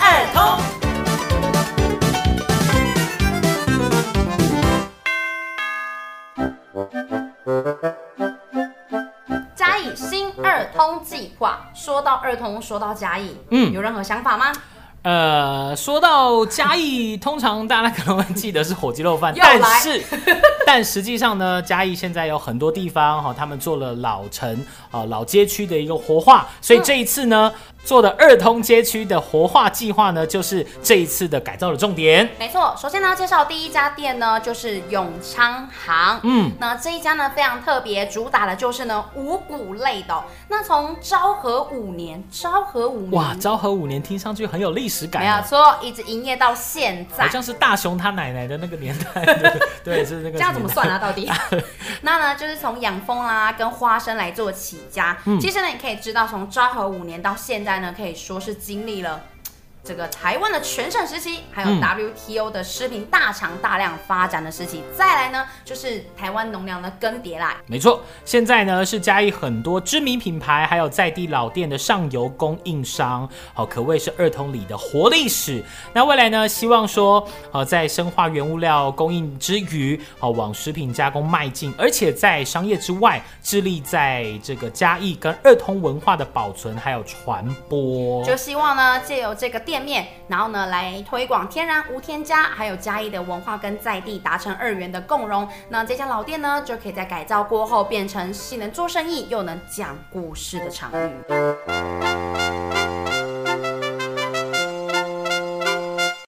儿通。嘉义新二通计划，说到二通，说到嘉义，嗯，有任何想法吗？呃，说到嘉义，通常大家可能会记得是火鸡肉饭，但是，但实际上呢，嘉义现在有很多地方哈，他们做了老城啊老街区的一个活化，所以这一次呢。嗯做的二通街区的活化计划呢，就是这一次的改造的重点。没错，首先呢，介绍第一家店呢，就是永昌行。嗯，那这一家呢非常特别，主打的就是呢五谷类的。那从昭和五年，昭和五年，哇，昭和五年听上去很有历史感。没有错，一直营业到现在，好像是大雄他奶奶的那个年代。对，是那个。这样怎么算啊？到底？那呢，就是从养蜂啦跟花生来做起家。嗯，其实呢，你可以知道，从昭和五年到现在。呢，可以说是经历了。这个台湾的全盛时期，还有 WTO 的食品大厂大量发展的时期，嗯、再来呢就是台湾农粮的更迭啦。没错，现在呢是嘉义很多知名品牌，还有在地老店的上游供应商，好，可谓是二通里的活历史。那未来呢，希望说，呃，在深化原物料供应之余，好往食品加工迈进，而且在商业之外，致力在这个嘉义跟二通文化的保存还有传播。就希望呢，借由这个。店面，然后呢，来推广天然无添加，还有嘉义的文化跟在地达成二元的共融。那这家老店呢，就可以在改造过后变成既能做生意又能讲故事的场域。